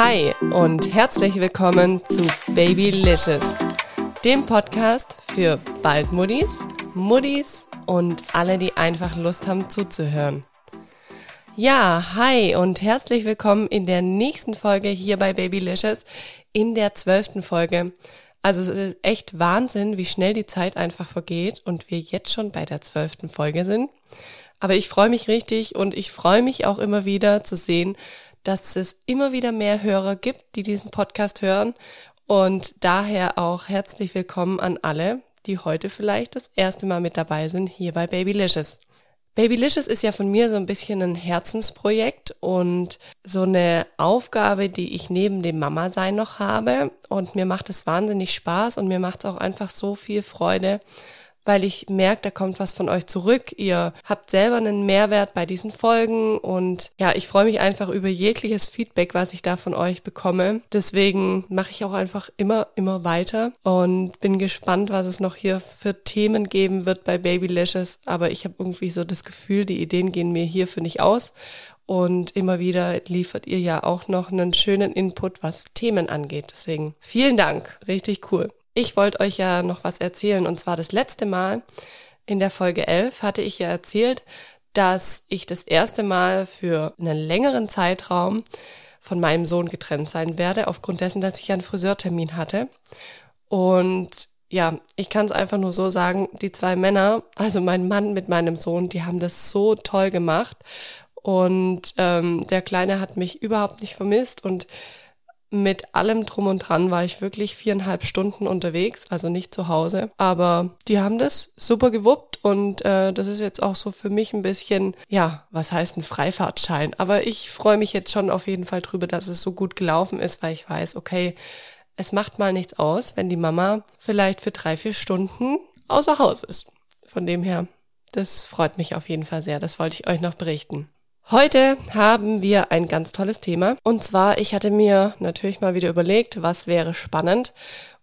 Hi und herzlich willkommen zu Babylicious, dem Podcast für Baldmuddis, Muddis und alle, die einfach Lust haben zuzuhören. Ja, hi und herzlich willkommen in der nächsten Folge hier bei Babylicious, in der zwölften Folge. Also es ist echt Wahnsinn, wie schnell die Zeit einfach vergeht und wir jetzt schon bei der zwölften Folge sind. Aber ich freue mich richtig und ich freue mich auch immer wieder zu sehen, dass es immer wieder mehr Hörer gibt, die diesen Podcast hören. Und daher auch herzlich willkommen an alle, die heute vielleicht das erste Mal mit dabei sind hier bei Babylicious. Babylicious ist ja von mir so ein bisschen ein Herzensprojekt und so eine Aufgabe, die ich neben dem Mama-Sein noch habe. Und mir macht es wahnsinnig Spaß und mir macht es auch einfach so viel Freude, weil ich merke, da kommt was von euch zurück. Ihr habt selber einen Mehrwert bei diesen Folgen und ja, ich freue mich einfach über jegliches Feedback, was ich da von euch bekomme. Deswegen mache ich auch einfach immer, immer weiter und bin gespannt, was es noch hier für Themen geben wird bei Baby Lashes. Aber ich habe irgendwie so das Gefühl, die Ideen gehen mir hierfür nicht aus. Und immer wieder liefert ihr ja auch noch einen schönen Input, was Themen angeht. Deswegen vielen Dank. Richtig cool. Ich wollte euch ja noch was erzählen und zwar das letzte Mal in der Folge 11 hatte ich ja erzählt, dass ich das erste Mal für einen längeren Zeitraum von meinem Sohn getrennt sein werde, aufgrund dessen, dass ich einen Friseurtermin hatte. Und ja, ich kann es einfach nur so sagen, die zwei Männer, also mein Mann mit meinem Sohn, die haben das so toll gemacht. Und ähm, der Kleine hat mich überhaupt nicht vermisst und mit allem drum und dran war ich wirklich viereinhalb Stunden unterwegs, also nicht zu Hause. Aber die haben das super gewuppt und äh, das ist jetzt auch so für mich ein bisschen, ja, was heißt ein Freifahrtschein? Aber ich freue mich jetzt schon auf jeden Fall drüber, dass es so gut gelaufen ist, weil ich weiß, okay, es macht mal nichts aus, wenn die Mama vielleicht für drei, vier Stunden außer Haus ist. Von dem her, das freut mich auf jeden Fall sehr. Das wollte ich euch noch berichten. Heute haben wir ein ganz tolles Thema. Und zwar, ich hatte mir natürlich mal wieder überlegt, was wäre spannend.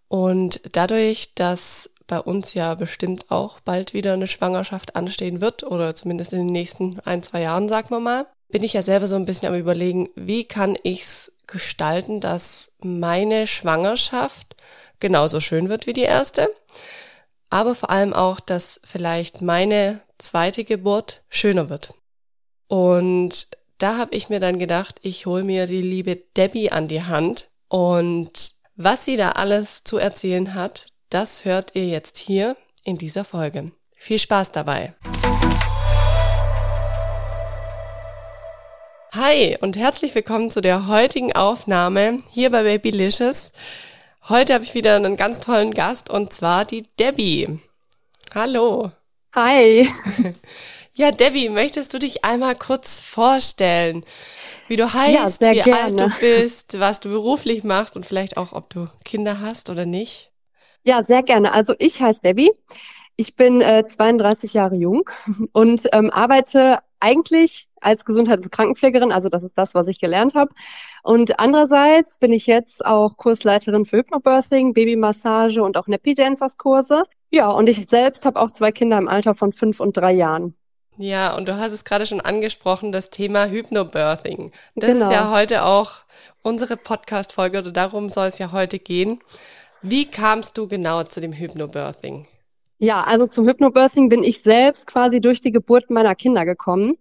Und dadurch, dass bei uns ja bestimmt auch bald wieder eine Schwangerschaft anstehen wird, oder zumindest in den nächsten ein, zwei Jahren, sagen wir mal, bin ich ja selber so ein bisschen am überlegen, wie kann ich's gestalten, dass meine Schwangerschaft genauso schön wird wie die erste, aber vor allem auch, dass vielleicht meine zweite Geburt schöner wird. Und da habe ich mir dann gedacht, ich hole mir die liebe Debbie an die Hand und was sie da alles zu erzählen hat, das hört ihr jetzt hier in dieser Folge. Viel Spaß dabei. Hi und herzlich willkommen zu der heutigen Aufnahme hier bei Babylicious. Heute habe ich wieder einen ganz tollen Gast und zwar die Debbie. Hallo. Hi. Ja, Debbie, möchtest du dich einmal kurz vorstellen, wie du heißt, ja, wie gerne. alt du bist, was du beruflich machst und vielleicht auch, ob du Kinder hast oder nicht? Ja, sehr gerne. Also ich heiße Debbie. Ich bin äh, 32 Jahre jung und ähm, arbeite eigentlich als Gesundheits- und Krankenpflegerin, also das ist das, was ich gelernt habe. Und andererseits bin ich jetzt auch Kursleiterin für Hypnobirthing, Babymassage und auch Nappy Dancers Kurse. Ja, und ich selbst habe auch zwei Kinder im Alter von fünf und drei Jahren. Ja, und du hast es gerade schon angesprochen, das Thema Hypnobirthing. Das genau. ist ja heute auch unsere Podcast-Folge oder darum soll es ja heute gehen. Wie kamst du genau zu dem Hypnobirthing? Ja, also zum Hypnobirthing bin ich selbst quasi durch die Geburt meiner Kinder gekommen.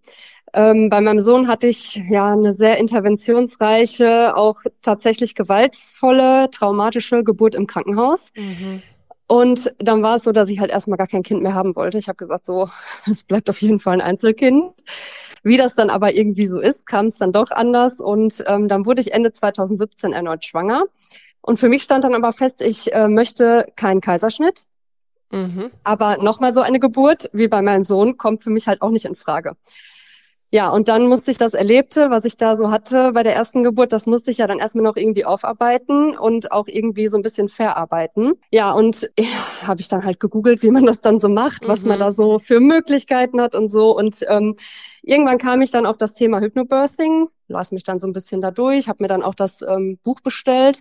Ähm, bei meinem Sohn hatte ich ja eine sehr interventionsreiche, auch tatsächlich gewaltvolle, traumatische Geburt im Krankenhaus. Mhm. Und dann war es so, dass ich halt erstmal gar kein Kind mehr haben wollte. Ich habe gesagt, so, es bleibt auf jeden Fall ein Einzelkind. Wie das dann aber irgendwie so ist, kam es dann doch anders. Und ähm, dann wurde ich Ende 2017 erneut schwanger. Und für mich stand dann aber fest, ich äh, möchte keinen Kaiserschnitt. Mhm. Aber nochmal so eine Geburt wie bei meinem Sohn kommt für mich halt auch nicht in Frage. Ja, und dann musste ich das Erlebte, was ich da so hatte bei der ersten Geburt, das musste ich ja dann erstmal noch irgendwie aufarbeiten und auch irgendwie so ein bisschen verarbeiten. Ja, und ja, habe ich dann halt gegoogelt, wie man das dann so macht, mhm. was man mhm. da so für Möglichkeiten hat und so. Und ähm, irgendwann kam ich dann auf das Thema Hypnobirthing, las mich dann so ein bisschen da durch, habe mir dann auch das ähm, Buch bestellt.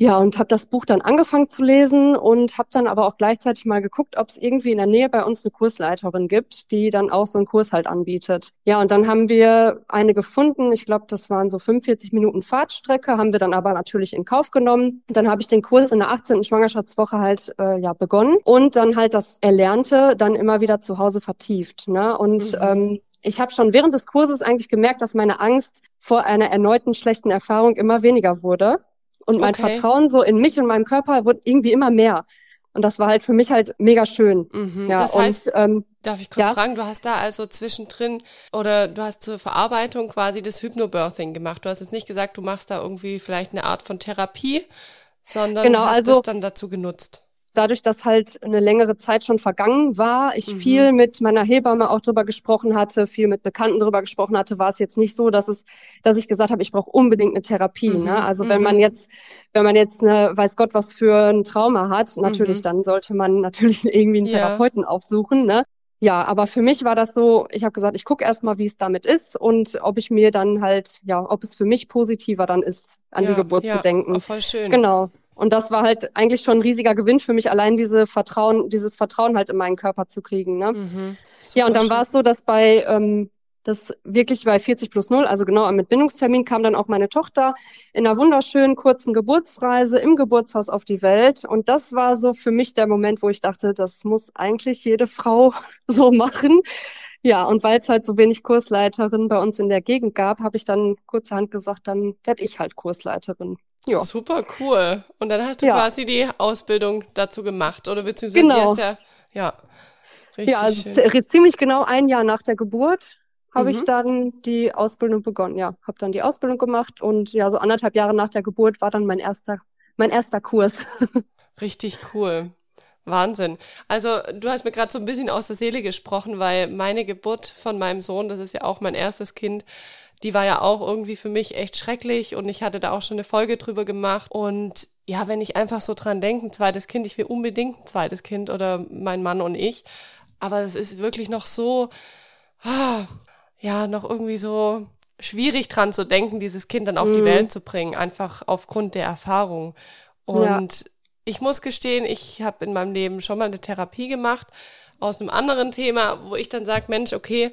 Ja, und habe das Buch dann angefangen zu lesen und habe dann aber auch gleichzeitig mal geguckt, ob es irgendwie in der Nähe bei uns eine Kursleiterin gibt, die dann auch so einen Kurs halt anbietet. Ja, und dann haben wir eine gefunden. Ich glaube, das waren so 45 Minuten Fahrtstrecke, haben wir dann aber natürlich in Kauf genommen. Und dann habe ich den Kurs in der 18. Schwangerschaftswoche halt äh, ja begonnen und dann halt das Erlernte dann immer wieder zu Hause vertieft. Ne? Und mhm. ähm, ich habe schon während des Kurses eigentlich gemerkt, dass meine Angst vor einer erneuten schlechten Erfahrung immer weniger wurde. Und mein okay. Vertrauen so in mich und meinem Körper wurde irgendwie immer mehr. Und das war halt für mich halt mega schön. Mhm, ja, das heißt, und, ähm, darf ich kurz ja? fragen, du hast da also zwischendrin oder du hast zur Verarbeitung quasi das Hypnobirthing gemacht. Du hast jetzt nicht gesagt, du machst da irgendwie vielleicht eine Art von Therapie, sondern genau, hast also, das dann dazu genutzt dadurch, dass halt eine längere Zeit schon vergangen war, ich mhm. viel mit meiner Hebamme auch drüber gesprochen hatte, viel mit Bekannten drüber gesprochen hatte, war es jetzt nicht so, dass es, dass ich gesagt habe, ich brauche unbedingt eine Therapie. Ne? Mhm. Ne? Also wenn man mhm. jetzt, wenn man jetzt eine, weiß Gott was für ein Trauma hat, natürlich, mhm. dann sollte man natürlich irgendwie einen Therapeuten ja. aufsuchen. Ne? Ja, aber für mich war das so, ich habe gesagt, ich gucke erstmal, wie es damit ist und ob ich mir dann halt, ja, ob es für mich positiver dann ist, an ja, die Geburt ja, zu denken. Voll schön. Genau. Und das war halt eigentlich schon ein riesiger Gewinn für mich, allein diese Vertrauen, dieses Vertrauen halt in meinen Körper zu kriegen. Ne? Mhm, ja, und dann war es so, dass bei ähm, das wirklich bei 40 plus 0, also genau am Entbindungstermin, kam dann auch meine Tochter in einer wunderschönen kurzen Geburtsreise im Geburtshaus auf die Welt. Und das war so für mich der Moment, wo ich dachte, das muss eigentlich jede Frau so machen. Ja, und weil es halt so wenig Kursleiterin bei uns in der Gegend gab, habe ich dann kurzerhand gesagt, dann werde ich halt Kursleiterin. Ja. Super cool. Und dann hast du ja. quasi die Ausbildung dazu gemacht, oder beziehungsweise genau. die hast ja, ja. Richtig ja, also ziemlich genau ein Jahr nach der Geburt habe mhm. ich dann die Ausbildung begonnen. Ja, habe dann die Ausbildung gemacht und ja, so anderthalb Jahre nach der Geburt war dann mein erster, mein erster Kurs. Richtig cool. Wahnsinn. Also du hast mir gerade so ein bisschen aus der Seele gesprochen, weil meine Geburt von meinem Sohn, das ist ja auch mein erstes Kind, die war ja auch irgendwie für mich echt schrecklich und ich hatte da auch schon eine Folge drüber gemacht. Und ja, wenn ich einfach so dran denke, ein zweites Kind, ich will unbedingt ein zweites Kind oder mein Mann und ich. Aber es ist wirklich noch so, ah, ja, noch irgendwie so schwierig dran zu denken, dieses Kind dann auf mhm. die Welt zu bringen, einfach aufgrund der Erfahrung. Und ja. Ich muss gestehen, ich habe in meinem Leben schon mal eine Therapie gemacht aus einem anderen Thema, wo ich dann sage, Mensch, okay,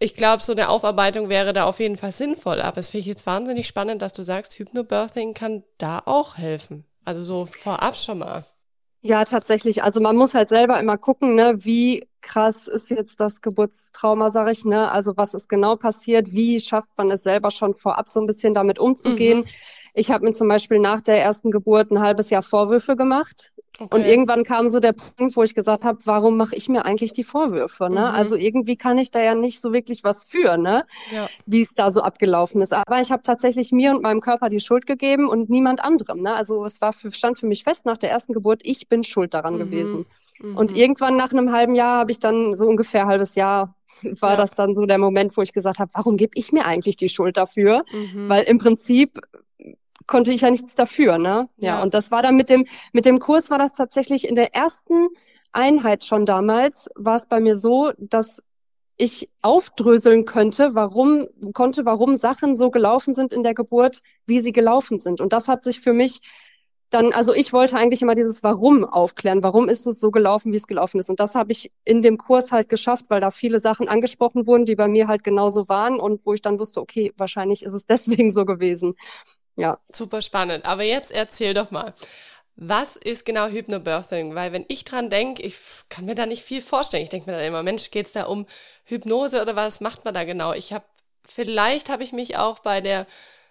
ich glaube, so eine Aufarbeitung wäre da auf jeden Fall sinnvoll. Aber es finde ich jetzt wahnsinnig spannend, dass du sagst, Hypnobirthing kann da auch helfen. Also so vorab schon mal. Ja, tatsächlich. Also man muss halt selber immer gucken, ne, wie krass ist jetzt das Geburtstrauma, sag ich, ne? Also was ist genau passiert? Wie schafft man es selber schon vorab so ein bisschen damit umzugehen? Mhm. Ich habe mir zum Beispiel nach der ersten Geburt ein halbes Jahr Vorwürfe gemacht. Okay. Und irgendwann kam so der Punkt, wo ich gesagt habe, warum mache ich mir eigentlich die Vorwürfe? Ne? Mhm. Also irgendwie kann ich da ja nicht so wirklich was für, ne? Ja. wie es da so abgelaufen ist. Aber ich habe tatsächlich mir und meinem Körper die Schuld gegeben und niemand anderem. Ne? Also es war für, stand für mich fest nach der ersten Geburt, ich bin schuld daran mhm. gewesen. Mhm. Und irgendwann nach einem halben Jahr habe ich dann so ungefähr ein halbes Jahr war ja. das dann so der Moment, wo ich gesagt habe, warum gebe ich mir eigentlich die Schuld dafür? Mhm. Weil im Prinzip konnte ich ja nichts dafür, ne? Ja. ja. Und das war dann mit dem, mit dem Kurs war das tatsächlich in der ersten Einheit schon damals, war es bei mir so, dass ich aufdröseln könnte, warum, konnte, warum Sachen so gelaufen sind in der Geburt, wie sie gelaufen sind. Und das hat sich für mich dann, also ich wollte eigentlich immer dieses Warum aufklären. Warum ist es so gelaufen, wie es gelaufen ist? Und das habe ich in dem Kurs halt geschafft, weil da viele Sachen angesprochen wurden, die bei mir halt genauso waren und wo ich dann wusste, okay, wahrscheinlich ist es deswegen so gewesen. Ja. Super spannend. Aber jetzt erzähl doch mal. Was ist genau Hypnobirthing? Weil wenn ich dran denke, ich kann mir da nicht viel vorstellen. Ich denke mir dann immer, Mensch, geht's da um Hypnose oder was macht man da genau? Ich habe, vielleicht habe ich mich auch bei der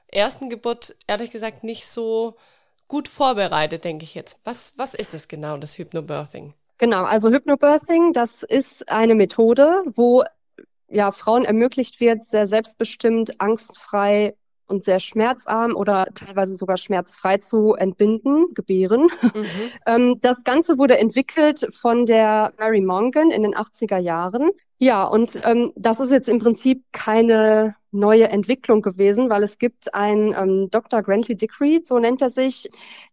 ersten Geburt, ehrlich gesagt, nicht so gut vorbereitet, denke ich jetzt. Was, was ist es genau, das Hypnobirthing? Genau, also Hypnobirthing, das ist eine Methode, wo ja Frauen ermöglicht wird, sehr selbstbestimmt, angstfrei und sehr schmerzarm oder teilweise sogar schmerzfrei zu entbinden, gebären. Mhm. Ähm, das Ganze wurde entwickelt von der Mary Mongan in den 80er Jahren. Ja, und ähm, das ist jetzt im Prinzip keine neue Entwicklung gewesen, weil es gibt einen ähm, Dr. Grantley Dickery, so nennt er sich,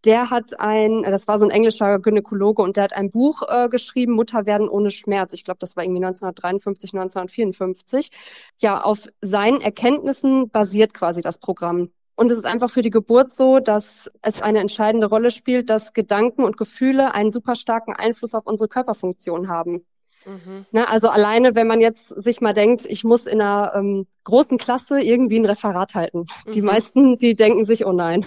der hat ein, das war so ein englischer Gynäkologe und der hat ein Buch äh, geschrieben, Mutter werden ohne Schmerz. Ich glaube, das war irgendwie 1953, 1954. Ja, auf seinen Erkenntnissen basiert quasi das Programm. Und es ist einfach für die Geburt so, dass es eine entscheidende Rolle spielt, dass Gedanken und Gefühle einen super starken Einfluss auf unsere Körperfunktion haben. Mhm. Ne, also alleine, wenn man jetzt sich mal denkt, ich muss in einer ähm, großen Klasse irgendwie ein Referat halten. Mhm. Die meisten, die denken sich, oh nein.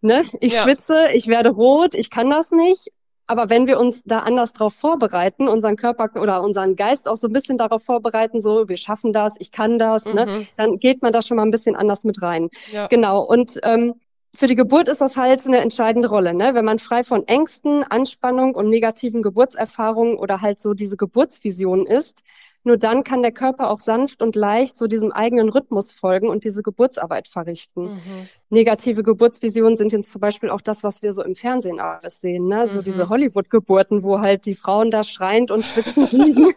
Ne? Ich ja. schwitze, ich werde rot, ich kann das nicht. Aber wenn wir uns da anders drauf vorbereiten, unseren Körper oder unseren Geist auch so ein bisschen darauf vorbereiten, so wir schaffen das, ich kann das, ne, mhm. ne, dann geht man da schon mal ein bisschen anders mit rein. Ja. Genau. Und ähm, für die Geburt ist das halt eine entscheidende Rolle, ne? Wenn man frei von Ängsten, Anspannung und negativen Geburtserfahrungen oder halt so diese Geburtsvision ist, nur dann kann der Körper auch sanft und leicht so diesem eigenen Rhythmus folgen und diese Geburtsarbeit verrichten. Mhm. Negative Geburtsvisionen sind jetzt zum Beispiel auch das, was wir so im Fernsehen alles sehen, ne? So mhm. diese Hollywood-Geburten, wo halt die Frauen da schreiend und schwitzend liegen.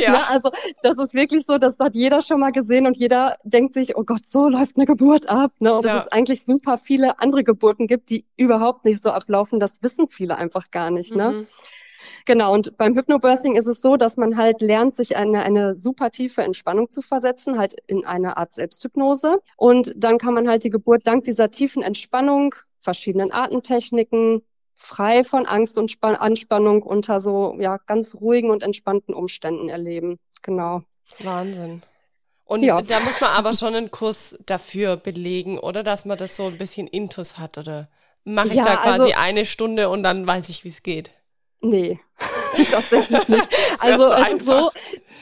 ja. ne? Also das ist wirklich so, das hat jeder schon mal gesehen und jeder denkt sich, oh Gott, so läuft eine Geburt ab. Ne? Und ja. dass es eigentlich super viele andere Geburten gibt, die überhaupt nicht so ablaufen, das wissen viele einfach gar nicht. Ne? Genau, und beim Hypnobirthing ist es so, dass man halt lernt, sich eine, eine super tiefe Entspannung zu versetzen, halt in eine Art Selbsthypnose. Und dann kann man halt die Geburt dank dieser tiefen Entspannung, verschiedenen Atemtechniken, frei von Angst und Span Anspannung unter so ja ganz ruhigen und entspannten Umständen erleben. Genau. Wahnsinn. Und ja. da muss man aber schon einen Kurs dafür belegen, oder dass man das so ein bisschen Intus hat, oder mache ich ja, da quasi also, eine Stunde und dann weiß ich, wie es geht? Nee, tatsächlich nicht. also es ist so,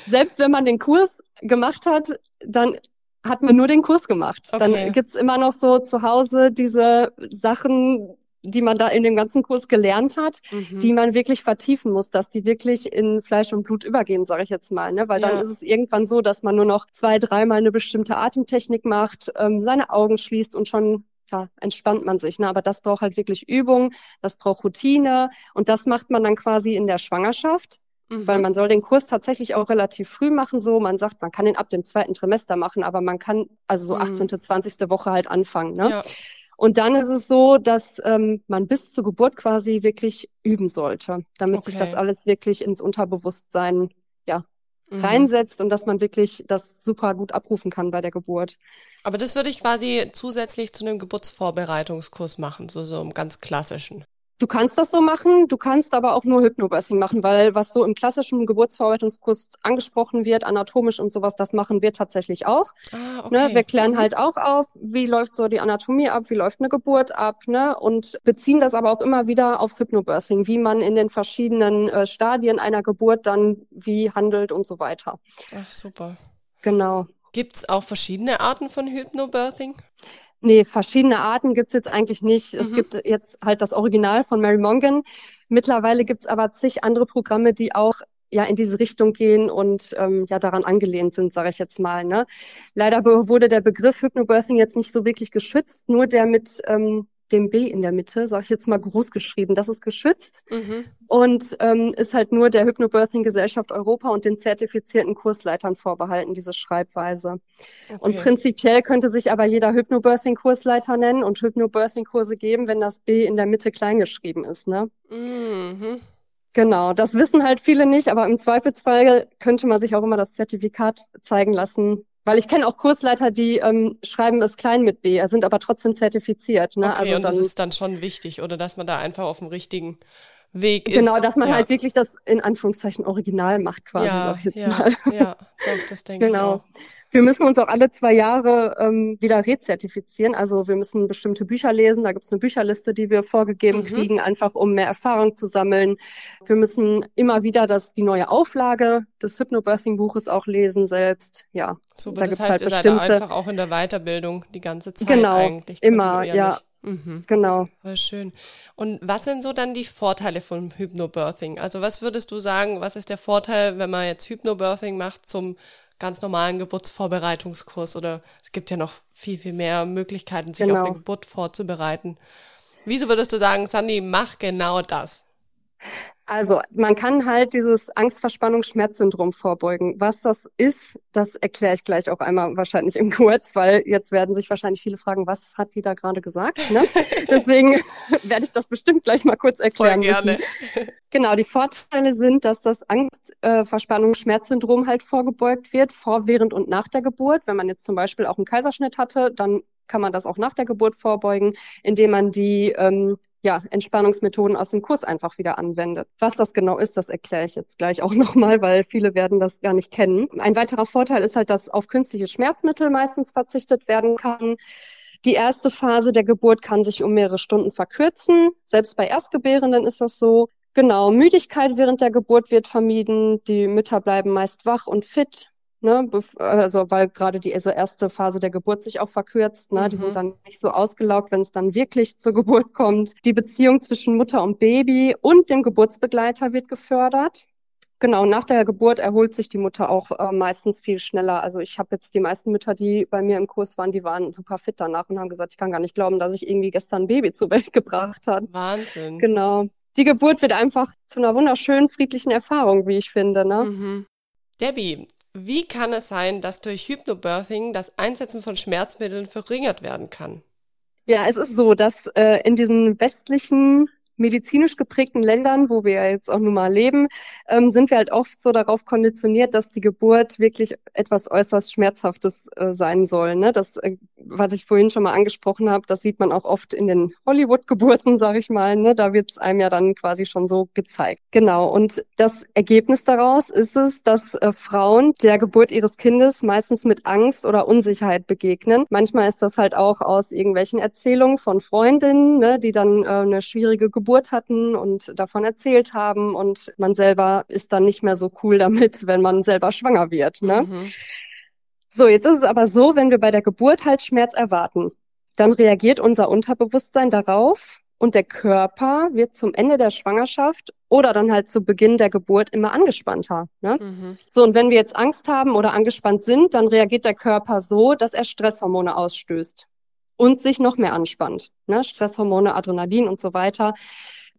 selbst wenn man den Kurs gemacht hat, dann hat man nur den Kurs gemacht. Okay. Dann gibt's immer noch so zu Hause diese Sachen, die man da in dem ganzen Kurs gelernt hat, mhm. die man wirklich vertiefen muss, dass die wirklich in Fleisch und Blut übergehen, sage ich jetzt mal. Ne? Weil ja. dann ist es irgendwann so, dass man nur noch zwei, dreimal eine bestimmte Atemtechnik macht, ähm, seine Augen schließt und schon ja, entspannt man sich. Ne? Aber das braucht halt wirklich Übung, das braucht Routine und das macht man dann quasi in der Schwangerschaft. Mhm. Weil man soll den Kurs tatsächlich auch relativ früh machen, so. Man sagt, man kann ihn ab dem zweiten Trimester machen, aber man kann also so 18., mhm. 20. Woche halt anfangen. Ne? Ja. Und dann ist es so, dass ähm, man bis zur Geburt quasi wirklich üben sollte, damit okay. sich das alles wirklich ins Unterbewusstsein mhm. reinsetzt und dass man wirklich das super gut abrufen kann bei der Geburt. Aber das würde ich quasi zusätzlich zu einem Geburtsvorbereitungskurs machen, so, so im ganz klassischen. Du kannst das so machen, du kannst aber auch nur Hypnobirthing machen, weil was so im klassischen Geburtsverarbeitungskurs angesprochen wird, anatomisch und sowas, das machen wir tatsächlich auch. Ah, okay. ne? Wir klären mhm. halt auch auf, wie läuft so die Anatomie ab, wie läuft eine Geburt ab, ne? Und beziehen das aber auch immer wieder aufs Hypnobirthing, wie man in den verschiedenen äh, Stadien einer Geburt dann wie handelt und so weiter. Ach, super. Genau. Gibt's auch verschiedene Arten von Hypnobirthing? Nee, verschiedene Arten gibt's jetzt eigentlich nicht. Mhm. Es gibt jetzt halt das Original von Mary Mongan. Mittlerweile gibt's aber zig andere Programme, die auch ja in diese Richtung gehen und ähm, ja daran angelehnt sind, sage ich jetzt mal. Ne? Leider wurde der Begriff Hypnobirthing jetzt nicht so wirklich geschützt, nur der mit ähm, dem B in der Mitte, sage ich jetzt mal groß geschrieben. Das ist geschützt mhm. und ähm, ist halt nur der Hypnobirthing Gesellschaft Europa und den zertifizierten Kursleitern vorbehalten, diese Schreibweise. Okay. Und prinzipiell könnte sich aber jeder Hypnobirthing Kursleiter nennen und Hypnobirthing Kurse geben, wenn das B in der Mitte klein geschrieben ist. Ne? Mhm. Genau, das wissen halt viele nicht, aber im Zweifelsfall könnte man sich auch immer das Zertifikat zeigen lassen, weil ich kenne auch Kursleiter, die ähm, schreiben es klein mit B, sind aber trotzdem zertifiziert. Ne? Okay, also und dann, das ist dann schon wichtig, oder dass man da einfach auf dem richtigen Weg ist. Genau, dass man ja. halt wirklich das in Anführungszeichen Original macht, quasi, ja, ich jetzt ja, mal. Ja, doch, das denke genau. ich. Genau. Wir müssen uns auch alle zwei Jahre ähm, wieder rezertifizieren. Also wir müssen bestimmte Bücher lesen. Da gibt es eine Bücherliste, die wir vorgegeben mhm. kriegen, einfach um mehr Erfahrung zu sammeln. Wir müssen immer wieder das, die neue Auflage des Hypnobirthing-Buches auch lesen selbst. Ja, Super, da gibt's heißt, halt bestimmte. Seid einfach auch in der Weiterbildung die ganze Zeit genau, eigentlich. Immer, ja. Mhm. Genau. Voll schön. Und was sind so dann die Vorteile von Hypnobirthing? Also was würdest du sagen, was ist der Vorteil, wenn man jetzt Hypnobirthing macht zum ganz normalen Geburtsvorbereitungskurs oder es gibt ja noch viel, viel mehr Möglichkeiten, sich genau. auf eine Geburt vorzubereiten. Wieso würdest du sagen, Sandy, mach genau das? Also man kann halt dieses Angstverspannungsschmerzsyndrom vorbeugen. Was das ist, das erkläre ich gleich auch einmal wahrscheinlich im Kurz, weil jetzt werden sich wahrscheinlich viele fragen, was hat die da gerade gesagt? Ne? Deswegen werde ich das bestimmt gleich mal kurz erklären. Voll gerne. Müssen. Genau, die Vorteile sind, dass das Angstverspannungsschmerzsyndrom halt vorgebeugt wird, vor, während und nach der Geburt. Wenn man jetzt zum Beispiel auch einen Kaiserschnitt hatte, dann kann man das auch nach der Geburt vorbeugen, indem man die ähm, ja, Entspannungsmethoden aus dem Kurs einfach wieder anwendet. Was das genau ist, das erkläre ich jetzt gleich auch nochmal, weil viele werden das gar nicht kennen. Ein weiterer Vorteil ist halt, dass auf künstliche Schmerzmittel meistens verzichtet werden kann. Die erste Phase der Geburt kann sich um mehrere Stunden verkürzen. Selbst bei Erstgebärenden ist das so. Genau, Müdigkeit während der Geburt wird vermieden. Die Mütter bleiben meist wach und fit. Ne, also weil gerade die also erste Phase der Geburt sich auch verkürzt, ne, mhm. die sind mhm. dann nicht so ausgelaugt, wenn es dann wirklich zur Geburt kommt. Die Beziehung zwischen Mutter und Baby und dem Geburtsbegleiter wird gefördert. Genau, nach der Geburt erholt sich die Mutter auch äh, meistens viel schneller. Also ich habe jetzt die meisten Mütter, die bei mir im Kurs waren, die waren super fit danach und haben gesagt, ich kann gar nicht glauben, dass ich irgendwie gestern ein Baby zur Welt gebracht hat. Wahnsinn. Genau. Die Geburt wird einfach zu einer wunderschönen, friedlichen Erfahrung, wie ich finde. Ne? Mhm. Debbie, wie kann es sein, dass durch Hypnobirthing das Einsetzen von Schmerzmitteln verringert werden kann? Ja, es ist so, dass äh, in diesen westlichen medizinisch geprägten Ländern, wo wir ja jetzt auch nun mal leben, ähm, sind wir halt oft so darauf konditioniert, dass die Geburt wirklich etwas äußerst Schmerzhaftes äh, sein soll. Ne? Das, äh, was ich vorhin schon mal angesprochen habe, das sieht man auch oft in den Hollywood-Geburten, sage ich mal. Ne? Da wird es einem ja dann quasi schon so gezeigt. Genau. Und das Ergebnis daraus ist es, dass äh, Frauen der Geburt ihres Kindes meistens mit Angst oder Unsicherheit begegnen. Manchmal ist das halt auch aus irgendwelchen Erzählungen von Freundinnen, ne, die dann äh, eine schwierige Geburt Geburt hatten und davon erzählt haben und man selber ist dann nicht mehr so cool damit, wenn man selber schwanger wird. Ne? Mhm. So, jetzt ist es aber so, wenn wir bei der Geburt halt Schmerz erwarten, dann reagiert unser Unterbewusstsein darauf und der Körper wird zum Ende der Schwangerschaft oder dann halt zu Beginn der Geburt immer angespannter. Ne? Mhm. So, und wenn wir jetzt Angst haben oder angespannt sind, dann reagiert der Körper so, dass er Stresshormone ausstößt und sich noch mehr anspannt. Ne? Stresshormone, Adrenalin und so weiter.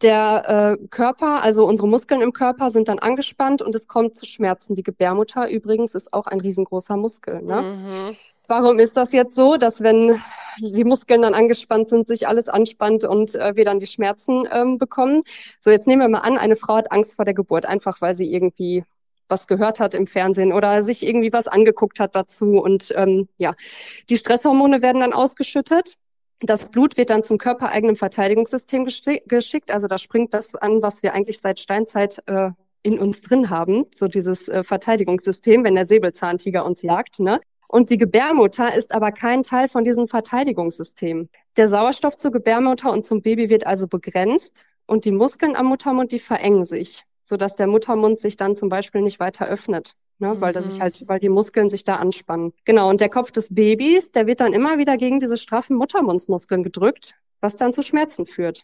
Der äh, Körper, also unsere Muskeln im Körper sind dann angespannt und es kommt zu Schmerzen. Die Gebärmutter übrigens ist auch ein riesengroßer Muskel. Ne? Mhm. Warum ist das jetzt so, dass wenn die Muskeln dann angespannt sind, sich alles anspannt und äh, wir dann die Schmerzen ähm, bekommen? So, jetzt nehmen wir mal an, eine Frau hat Angst vor der Geburt, einfach weil sie irgendwie was gehört hat im Fernsehen oder sich irgendwie was angeguckt hat dazu. Und ähm, ja, die Stresshormone werden dann ausgeschüttet. Das Blut wird dann zum körpereigenen Verteidigungssystem geschickt. Also da springt das an, was wir eigentlich seit Steinzeit äh, in uns drin haben, so dieses äh, Verteidigungssystem, wenn der Säbelzahntiger uns jagt. Ne? Und die Gebärmutter ist aber kein Teil von diesem Verteidigungssystem. Der Sauerstoff zur Gebärmutter und zum Baby wird also begrenzt und die Muskeln am Muttermund, die verengen sich so dass der Muttermund sich dann zum Beispiel nicht weiter öffnet. Ne, weil das sich mhm. halt, weil die Muskeln sich da anspannen. Genau. Und der Kopf des Babys, der wird dann immer wieder gegen diese straffen Muttermundsmuskeln gedrückt, was dann zu Schmerzen führt.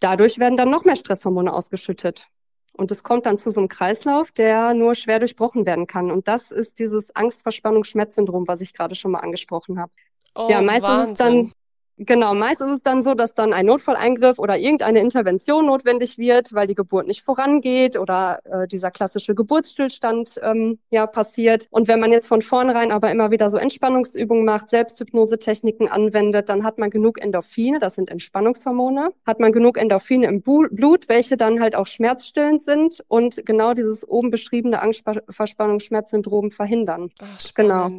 Dadurch werden dann noch mehr Stresshormone ausgeschüttet. Und es kommt dann zu so einem Kreislauf, der nur schwer durchbrochen werden kann. Und das ist dieses Angst-Verspannung-Schmerz-Syndrom, was ich gerade schon mal angesprochen habe. Oh, ja, meistens Wahnsinn. ist es dann Genau, meist ist es dann so, dass dann ein Notfalleingriff oder irgendeine Intervention notwendig wird, weil die Geburt nicht vorangeht oder äh, dieser klassische Geburtsstillstand ähm, ja passiert. Und wenn man jetzt von vornherein aber immer wieder so Entspannungsübungen macht, Selbsthypnosetechniken anwendet, dann hat man genug Endorphine, das sind Entspannungshormone, hat man genug Endorphine im Blut, welche dann halt auch schmerzstillend sind und genau dieses oben beschriebene Angstverspannungsschmerzsyndrom verhindern. Ach, genau.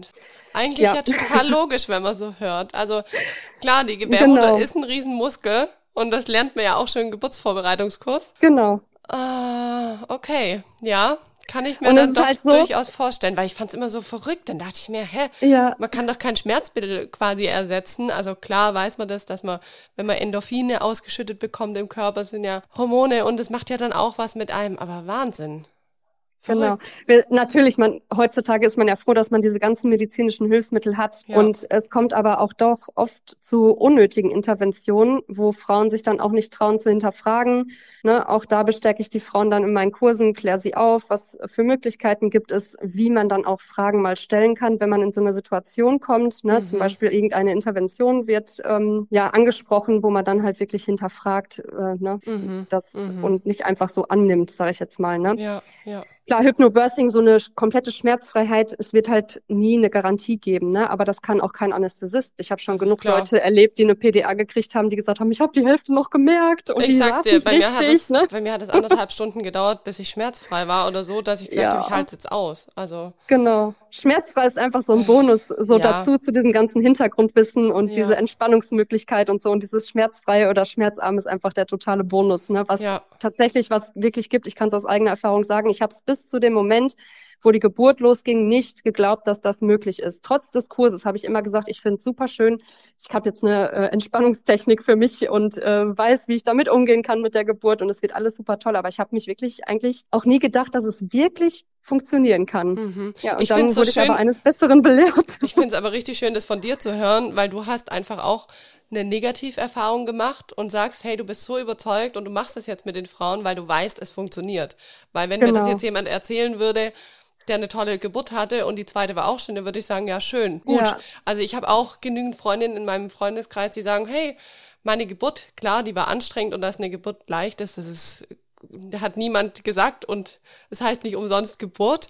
Eigentlich ja. ja total logisch, wenn man so hört. Also klar, die Gebärmutter genau. ist ein Riesenmuskel und das lernt man ja auch schon im Geburtsvorbereitungskurs. Genau. Ah, okay, ja, kann ich mir und dann doch halt so, durchaus vorstellen, weil ich fand es immer so verrückt. Dann dachte ich mir, hä, ja. man kann doch kein Schmerzmittel quasi ersetzen. Also klar weiß man das, dass man, wenn man Endorphine ausgeschüttet bekommt im Körper, sind ja Hormone und das macht ja dann auch was mit einem. Aber Wahnsinn. Genau. Wir, natürlich, man, heutzutage ist man ja froh, dass man diese ganzen medizinischen Hilfsmittel hat. Ja. Und es kommt aber auch doch oft zu unnötigen Interventionen, wo Frauen sich dann auch nicht trauen zu hinterfragen. Ne? Auch da bestärke ich die Frauen dann in meinen Kursen, kläre sie auf, was für Möglichkeiten gibt es, wie man dann auch Fragen mal stellen kann, wenn man in so eine Situation kommt. Ne? Mhm. Zum Beispiel irgendeine Intervention wird ähm, ja angesprochen, wo man dann halt wirklich hinterfragt äh, ne? Mhm. das mhm. und nicht einfach so annimmt, sage ich jetzt mal. Ne? Ja, ja. Klar, Hypnobirthing, so eine komplette Schmerzfreiheit, es wird halt nie eine Garantie geben, ne? Aber das kann auch kein Anästhesist. Ich habe schon genug Leute erlebt, die eine PDA gekriegt haben, die gesagt haben, ich habe die Hälfte noch gemerkt und ich die sag's dir, bei richtig, mir, hat es, ne? bei mir hat es anderthalb Stunden gedauert, bis ich schmerzfrei war oder so, dass ich gesagt Ja. habe, ich halte jetzt aus. Also Genau. Schmerzfrei ist einfach so ein Bonus, so Ja. dazu zu diesem ganzen Hintergrundwissen und Ja. diese Entspannungsmöglichkeit und so. Und dieses schmerzfreie oder schmerzarm ist einfach der totale Bonus, ne? Was tatsächlich was wirklich gibt. Ich kann es aus eigener Erfahrung sagen. Ich habe es bis zu dem Moment, wo die Geburt losging, nicht geglaubt, dass das möglich ist. Trotz des Kurses habe ich immer gesagt, ich finde es super schön. Ich habe jetzt eine äh, Entspannungstechnik für mich und äh, weiß, wie ich damit umgehen kann mit der Geburt und es wird alles super toll. Aber ich habe mich wirklich eigentlich auch nie gedacht, dass es wirklich funktionieren kann. mhm. Ja, und Ich dann so wurde ich schön- aber eines Besseren belehrt. Ich finde es aber richtig schön, das von dir zu hören, weil du hast einfach auch eine Negativerfahrung gemacht und sagst, hey, du bist so überzeugt und du machst das jetzt mit den Frauen, weil du weißt, es funktioniert. Weil wenn mir das Genau. jetzt jemand erzählen würde, der eine tolle Geburt hatte und die zweite war auch schön, dann würde ich sagen, ja, schön, gut. Ja. Also ich habe auch genügend Freundinnen in meinem Freundeskreis, die sagen, hey, meine Geburt, klar, die war anstrengend und dass eine Geburt leicht ist, das ist, hat niemand gesagt und es heißt nicht umsonst Geburt.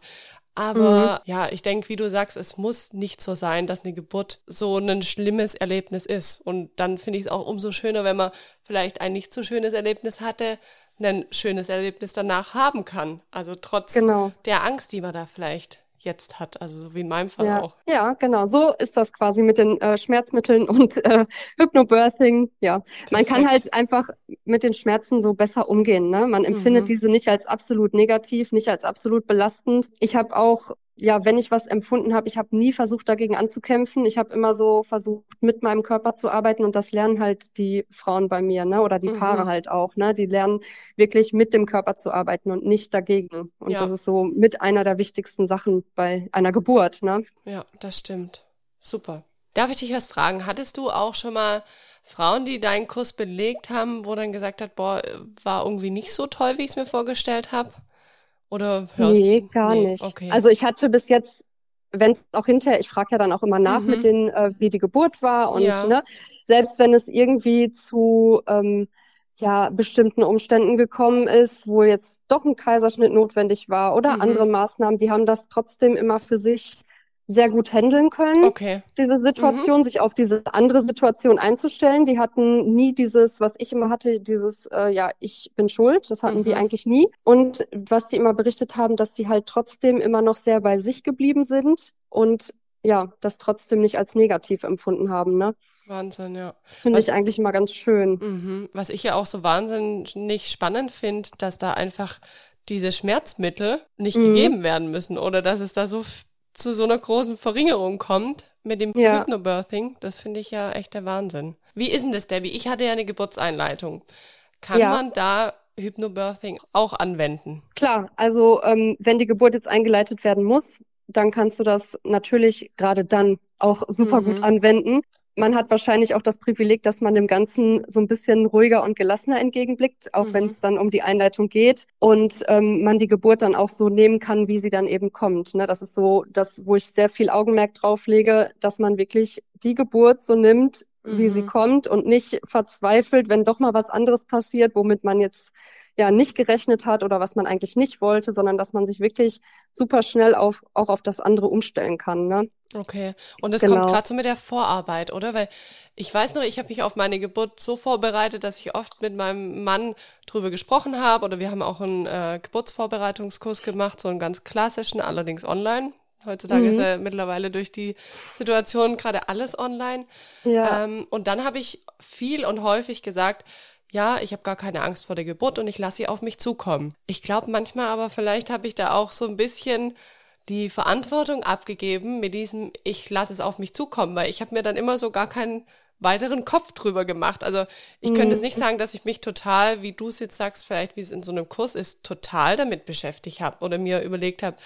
Aber ja, ich denke, wie du sagst, es muss nicht so sein, dass eine Geburt so ein schlimmes Erlebnis ist. Und dann finde ich es auch umso schöner, wenn man vielleicht ein nicht so schönes Erlebnis hatte, ein schönes Erlebnis danach haben kann. Also trotz Genau. der Angst, die man da vielleicht jetzt hat. Also so wie in meinem Fall Ja, auch. ja, genau. So ist das quasi mit den äh, Schmerzmitteln und äh, Hypnobirthing. Ja, man kann Perfekt. halt einfach mit den Schmerzen so besser umgehen. Ne? Man empfindet Mhm. diese nicht als absolut negativ, nicht als absolut belastend. Ich habe auch ja, wenn ich was empfunden habe, ich habe nie versucht, dagegen anzukämpfen. Ich habe immer so versucht, mit meinem Körper zu arbeiten und das lernen halt die Frauen bei mir, ne? Oder die Mhm. Paare halt auch, ne? Die lernen wirklich mit dem Körper zu arbeiten und nicht dagegen. Und Ja. das ist so mit einer der wichtigsten Sachen bei einer Geburt, ne? Ja, das stimmt. Super. Darf ich dich was fragen? Hattest du auch schon mal Frauen, die deinen Kurs belegt haben, wo dann gesagt hat, boah, war irgendwie nicht so toll, wie ich es mir vorgestellt habe? Oder hörst Nee, du? gar Nee, nicht. Okay. Also ich hatte bis jetzt, wenn es auch hinterher, ich frage ja dann auch immer nach Mhm. mit denen, äh, wie die Geburt war und Ja. ne, selbst wenn es irgendwie zu ähm, ja bestimmten Umständen gekommen ist, wo jetzt doch ein Kaiserschnitt notwendig war oder Mhm. andere Maßnahmen, die haben das trotzdem immer für sich sehr gut handeln können okay. diese Mhm. Situation, sich auf diese andere Situation einzustellen. Die hatten nie dieses, was ich immer hatte, dieses, äh, ja, ich bin schuld. Das hatten die Mhm. eigentlich nie. Und was die immer berichtet haben, dass die halt trotzdem immer noch sehr bei sich geblieben sind und ja, das trotzdem nicht als negativ empfunden haben, ne? Wahnsinn, ja. Finde ich eigentlich immer ganz schön. Mhm. Was ich ja auch so wahnsinnig spannend finde, dass da einfach diese Schmerzmittel nicht Mhm. gegeben werden müssen oder dass es da so zu so einer großen Verringerung kommt mit dem Ja. Hypnobirthing. Das finde ich ja echt der Wahnsinn. Wie ist denn das, Debbie? Ich hatte ja eine Geburtseinleitung. Kann Ja. man da Hypnobirthing auch anwenden? Klar, also ähm, wenn die Geburt jetzt eingeleitet werden muss, dann kannst du das natürlich gerade dann auch super gut Mhm. anwenden. Man hat wahrscheinlich auch das Privileg, dass man dem Ganzen so ein bisschen ruhiger und gelassener entgegenblickt, auch Mhm. wenn es dann um die Einleitung geht und ähm, man die Geburt dann auch so nehmen kann, wie sie dann eben kommt. Ne? Das ist so das, wo ich sehr viel Augenmerk drauf lege, dass man wirklich die Geburt so nimmt, wie sie Mhm. kommt und nicht verzweifelt, wenn doch mal was anderes passiert, womit man jetzt ja nicht gerechnet hat oder was man eigentlich nicht wollte, sondern dass man sich wirklich super schnell auf, auch auf das andere umstellen kann. Ne? Okay. Und das Genau. kommt gerade so mit der Vorarbeit, oder? Weil ich weiß noch, ich habe mich auf meine Geburt so vorbereitet, dass ich oft mit meinem Mann drüber gesprochen habe. Oder wir haben auch einen äh, Geburtsvorbereitungskurs gemacht, so einen ganz klassischen, allerdings online. Heutzutage Mhm. ist ja mittlerweile durch die Situation gerade alles online. Ja, Ähm, und dann habe ich viel und häufig gesagt, ja, ich habe gar keine Angst vor der Geburt und ich lasse sie auf mich zukommen. Ich glaube manchmal aber vielleicht habe ich da auch so ein bisschen die Verantwortung abgegeben mit diesem, ich lasse es auf mich zukommen, weil ich habe mir dann immer so gar keinen weiteren Kopf drüber gemacht. Also ich könnte es Mhm. nicht sagen, dass ich mich total, wie du es jetzt sagst, vielleicht wie es in so einem Kurs ist, total damit beschäftigt habe oder mir überlegt habe,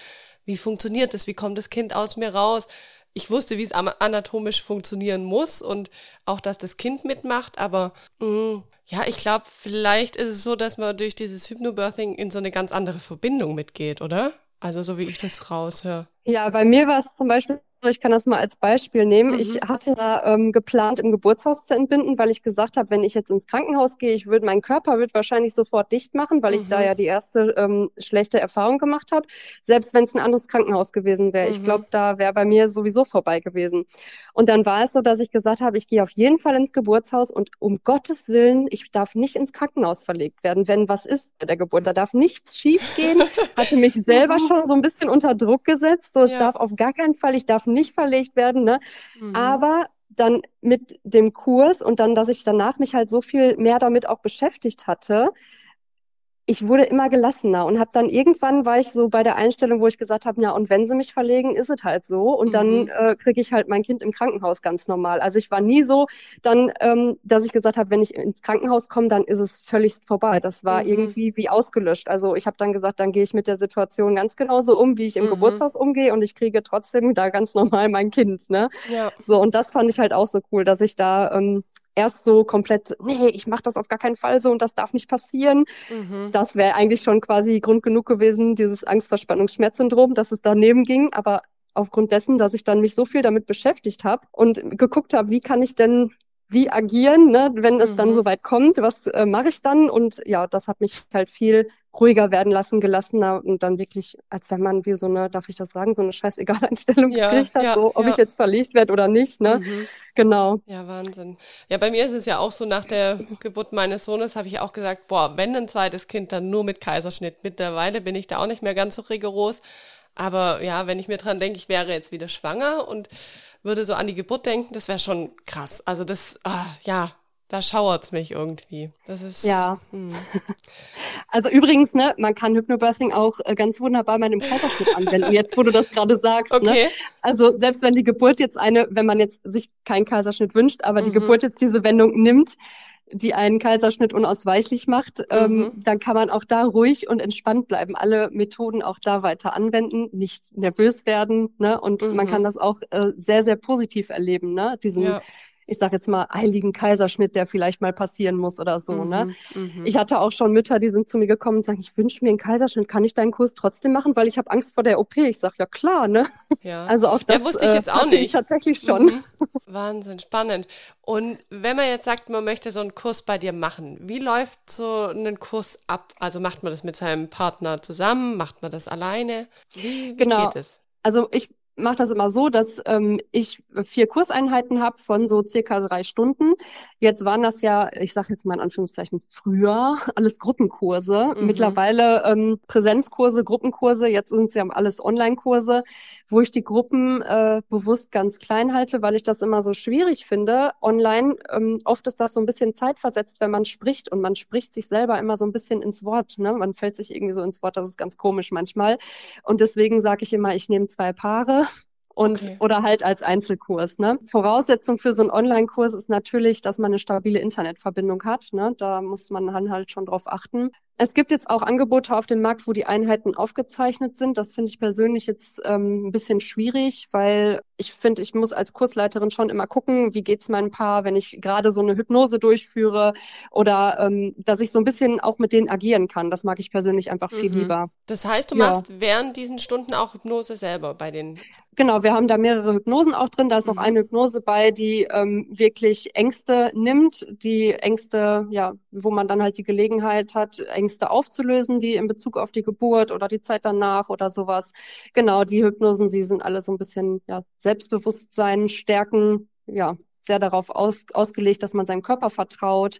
wie funktioniert das, wie kommt das Kind aus mir raus. Ich wusste, wie es anatomisch funktionieren muss und auch, dass das Kind mitmacht, aber mh, ja, ich glaube, vielleicht ist es so, dass man durch dieses Hypnobirthing in so eine ganz andere Verbindung mitgeht, oder? Also so wie ich das raushöre. ja, bei mir war es zum Beispiel ich kann das mal als Beispiel nehmen. Mhm. Ich hatte ähm, geplant, im Geburtshaus zu entbinden, weil ich gesagt habe, wenn ich jetzt ins Krankenhaus gehe, ich würde, mein Körper wird wahrscheinlich sofort dicht machen, weil mhm. ich da mhm. ja die erste ähm, schlechte Erfahrung gemacht habe. Selbst wenn es ein anderes Krankenhaus gewesen wäre. Mhm. Ich glaube, da wäre bei mir sowieso vorbei gewesen. Und dann war es so, dass ich gesagt habe, ich gehe auf jeden Fall ins Geburtshaus und um Gottes Willen, ich darf nicht ins Krankenhaus verlegt werden, wenn was ist bei der Geburt. Da darf nichts schief gehen. Hatte mich selber schon so ein bisschen unter Druck gesetzt. So, es ja. darf auf gar keinen Fall, ich darf nicht verlegt werden, ne? Mhm. Aber dann mit dem Kurs und dann, dass ich danach mich halt so viel mehr damit auch beschäftigt hatte, ich wurde immer gelassener und habe dann irgendwann war ich so bei der Einstellung, wo ich gesagt habe, ja, und wenn sie mich verlegen, ist es halt so. Und mhm. dann äh, kriege ich halt mein Kind im Krankenhaus ganz normal. Also ich war nie so, dann, ähm, dass ich gesagt habe, wenn ich ins Krankenhaus komme, dann ist es völlig vorbei. Das war mhm. irgendwie wie ausgelöscht. Also ich habe dann gesagt, dann gehe ich mit der Situation ganz genauso um, wie ich im mhm. Geburtshaus umgehe und ich kriege trotzdem da ganz normal mein Kind. Ne? Ja. So, und das fand ich halt auch so cool, dass ich da ähm, erst so komplett, nee, ich mache das auf gar keinen Fall so und das darf nicht passieren. Mhm. Das wäre eigentlich schon quasi Grund genug gewesen, dieses Angstverspannungsschmerzsyndrom, dass es daneben ging. Aber aufgrund dessen, dass ich dann mich so viel damit beschäftigt habe und geguckt habe, wie kann ich denn wie agieren, ne, wenn es mhm. dann so weit kommt, was äh, mache ich dann? Und ja, das hat mich halt viel ruhiger werden lassen, gelassener und dann wirklich, als wenn man wie so eine, darf ich das sagen, so eine scheißegal Einstellung ja, gekriegt hat, ja, so ob ja. ich jetzt verlegt werde oder nicht, ne? Mhm. Genau. Ja, Wahnsinn. Ja, bei mir ist es ja auch so, nach der Geburt meines Sohnes habe ich auch gesagt, boah, wenn ein zweites Kind, dann nur mit Kaiserschnitt. Mittlerweile bin ich da auch nicht mehr ganz so rigoros. Aber ja, wenn ich mir dran denke, ich wäre jetzt wieder schwanger und würde so an die Geburt denken, das wäre schon krass. Also das, ah, ja, da schauert's mich irgendwie. Das ist ja. Hm. Also übrigens, ne, man kann Hypnobirthing auch äh, ganz wunderbar bei einem Kaiserschnitt anwenden. Jetzt, wo du das gerade sagst. Ne? Okay. Ne? Also selbst wenn die Geburt jetzt eine, wenn man jetzt sich keinen Kaiserschnitt wünscht, aber die mhm. Geburt jetzt diese Wendung nimmt, die einen Kaiserschnitt unausweichlich macht, ähm, mhm. ähm, dann kann man auch da ruhig und entspannt bleiben. Alle Methoden auch da weiter anwenden, nicht nervös werden, ne? Und mhm. man kann das auch äh, sehr, sehr positiv erleben, ne? Diesen ja ich sage jetzt mal, heiligen Kaiserschnitt, der vielleicht mal passieren muss oder so. Ne? Mhm, ne? Ich hatte auch schon Mütter, die sind zu mir gekommen und sagen, ich wünsche mir einen Kaiserschnitt, kann ich deinen Kurs trotzdem machen, weil ich habe Angst vor der OP. Ich sage, ja klar, ne? Ja. Also auch das ja, wusste ich jetzt auch nicht. ich tatsächlich schon. Mhm. Wahnsinn, spannend. Und wenn man jetzt sagt, man möchte so einen Kurs bei dir machen, wie läuft so ein Kurs ab? Also macht man das mit seinem Partner zusammen? Macht man das alleine? Wie, wie genau. geht es? Also ich mache das immer so, dass ähm, ich vier Kurseinheiten habe von so circa drei Stunden. Jetzt waren das ja, ich sage jetzt mal in Anführungszeichen, früher alles Gruppenkurse. Mhm. Mittlerweile ähm, Präsenzkurse, Gruppenkurse, jetzt sind es ja alles Online-Kurse, wo ich die Gruppen äh, bewusst ganz klein halte, weil ich das immer so schwierig finde. Online, ähm, oft ist das so ein bisschen zeitversetzt, wenn man spricht und man spricht sich selber immer so ein bisschen ins Wort. Ne? Man fällt sich irgendwie so ins Wort, das ist ganz komisch manchmal. Und deswegen sage ich immer, ich nehme zwei Paare und okay. oder halt als Einzelkurs. Ne? Voraussetzung für so einen Online-Kurs ist natürlich, dass man eine stabile Internetverbindung hat. Ne? Da muss man dann halt schon drauf achten. Es gibt jetzt auch Angebote auf dem Markt, wo die Einheiten aufgezeichnet sind. Das finde ich persönlich jetzt ähm, ein bisschen schwierig, weil ich finde, ich muss als Kursleiterin schon immer gucken, wie geht's meinem Paar, wenn ich gerade so eine Hypnose durchführe oder ähm, dass ich so ein bisschen auch mit denen agieren kann. Das mag ich persönlich einfach viel mhm. lieber. Das heißt, du ja. machst während diesen Stunden auch Hypnose selber bei den Genau, wir haben da mehrere Hypnosen auch drin. Da ist auch mhm. eine Hypnose bei, die ähm, wirklich Ängste nimmt, die Ängste, ja, wo man dann halt die Gelegenheit hat, Ängste aufzulösen, die in Bezug auf die Geburt oder die Zeit danach oder sowas. Genau, die Hypnosen, sie sind alle so ein bisschen ja, Selbstbewusstsein stärken, ja, sehr darauf aus, ausgelegt, dass man seinem Körper vertraut.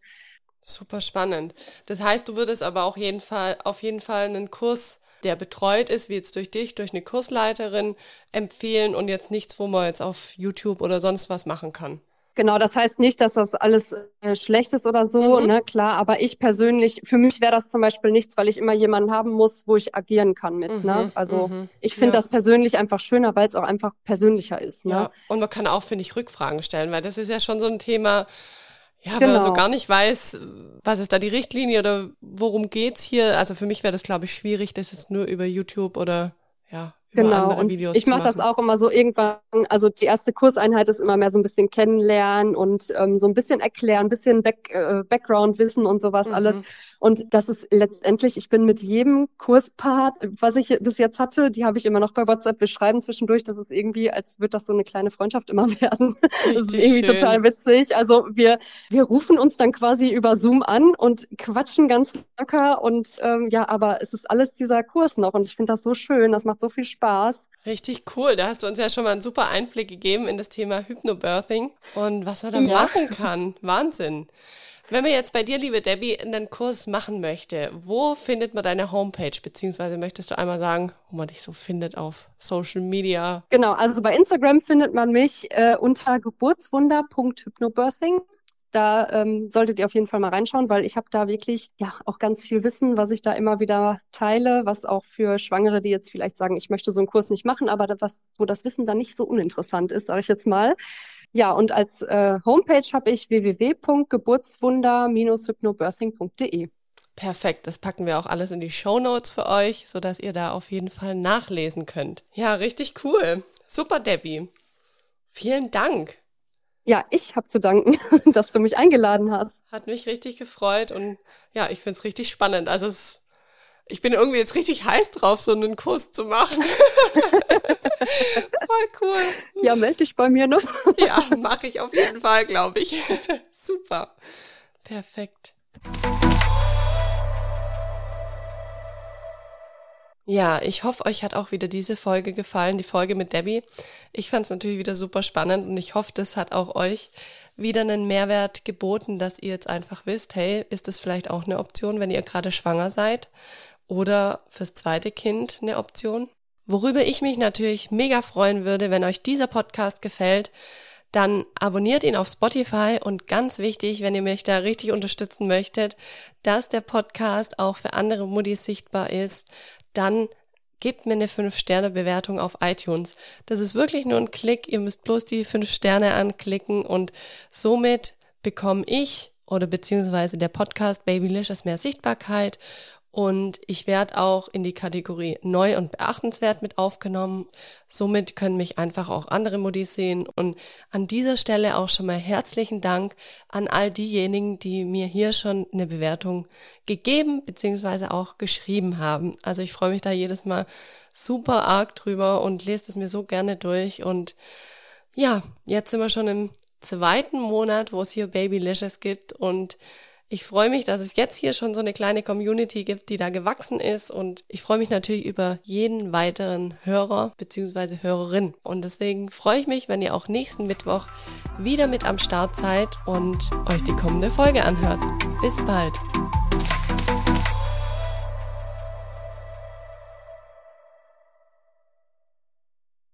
Super spannend. Das heißt, du würdest aber auch jeden Fall, auf jeden Fall einen Kurs der betreut ist, wie jetzt durch dich, durch eine Kursleiterin empfehlen und jetzt nichts, wo man jetzt auf YouTube oder sonst was machen kann. Genau, das heißt nicht, dass das alles äh, schlecht ist oder so, mhm. ne, klar, aber ich persönlich, für mich wäre das zum Beispiel nichts, weil ich immer jemanden haben muss, wo ich agieren kann mit, ne? mhm. ne? Also mhm. ich finde ja. das persönlich einfach schöner, weil es auch einfach persönlicher ist, ne? Ja, und man kann auch, finde ich, Rückfragen stellen, weil das ist ja schon so ein Thema, ja, genau. wenn man so gar nicht weiß, was ist da die Richtlinie oder worum geht's hier. Also für mich wäre das, glaube ich, schwierig, das ist nur über YouTube oder ja, Genau, und Videos ich mache das auch immer so irgendwann, also die erste Kurseinheit ist immer mehr so ein bisschen kennenlernen und ähm, so ein bisschen erklären, ein bisschen Back, äh, Background-Wissen und sowas mhm. alles. Und das ist letztendlich, ich bin mit jedem Kurspart, was ich bis jetzt hatte, die habe ich immer noch bei WhatsApp. Wir schreiben zwischendurch, das ist irgendwie, als würde das so eine kleine Freundschaft immer werden. Richtig das ist irgendwie schön. total witzig. Also wir, wir rufen uns dann quasi über Zoom an und quatschen ganz locker und ähm, ja, aber es ist alles dieser Kurs noch und ich finde das so schön, das macht so viel Spaß. Richtig cool, da hast du uns ja schon mal einen super Einblick gegeben in das Thema Hypnobirthing und was man da ja. machen kann. Wahnsinn. Wenn man jetzt bei dir, liebe Debbie, einen Kurs machen möchte, wo findet man deine Homepage? Beziehungsweise möchtest du einmal sagen, wo man dich so findet auf Social Media? Genau, also bei Instagram findet man mich äh, unter geburtswunder.hypnobirthing. Da ähm, solltet ihr auf jeden Fall mal reinschauen, weil ich habe da wirklich ja auch ganz viel Wissen, was ich da immer wieder teile, was auch für Schwangere, die jetzt vielleicht sagen, ich möchte so einen Kurs nicht machen, aber was, wo das Wissen dann nicht so uninteressant ist, sage ich jetzt mal. Ja, und als äh, Homepage habe ich www.geburtswunder-hypnobirthing.de. Perfekt, das packen wir auch alles in die Show Notes für euch, sodass ihr da auf jeden Fall nachlesen könnt. Ja, richtig cool. Super, Debbie. Vielen Dank. Ja, ich habe zu danken, dass du mich eingeladen hast. Hat mich richtig gefreut und ja, ich finde es richtig spannend. Also es, ich bin irgendwie jetzt richtig heiß drauf, so einen Kurs zu machen. Voll cool. Ja, melde dich bei mir noch. ja, mache ich auf jeden Fall, glaube ich. Super. Perfekt. Ja, ich hoffe, euch hat auch wieder diese Folge gefallen, die Folge mit Debbie. Ich fand es natürlich wieder super spannend und ich hoffe, das hat auch euch wieder einen Mehrwert geboten, dass ihr jetzt einfach wisst, hey, ist das vielleicht auch eine Option, wenn ihr gerade schwanger seid oder fürs zweite Kind eine Option? Worüber ich mich natürlich mega freuen würde, wenn euch dieser Podcast gefällt, dann abonniert ihn auf Spotify und ganz wichtig, wenn ihr mich da richtig unterstützen möchtet, dass der Podcast auch für andere Muttis sichtbar ist, dann gebt mir eine 5-Sterne-Bewertung auf iTunes. Das ist wirklich nur ein Klick. Ihr müsst bloß die 5 Sterne anklicken und somit bekomme ich oder beziehungsweise der Podcast Babylicious mehr Sichtbarkeit und ich werde auch in die Kategorie neu und beachtenswert mit aufgenommen. Somit können mich einfach auch andere Modis sehen. Und an dieser Stelle auch schon mal herzlichen Dank an all diejenigen, die mir hier schon eine Bewertung gegeben bzw. auch geschrieben haben. Also ich freue mich da jedes Mal super arg drüber und lese es mir so gerne durch. Und ja, jetzt sind wir schon im zweiten Monat, wo es hier Babylicious gibt und ich freue mich, dass es jetzt hier schon so eine kleine Community gibt, die da gewachsen ist und ich freue mich natürlich über jeden weiteren Hörer bzw. Hörerin. Und deswegen freue ich mich, wenn ihr auch nächsten Mittwoch wieder mit am Start seid und euch die kommende Folge anhört. Bis bald.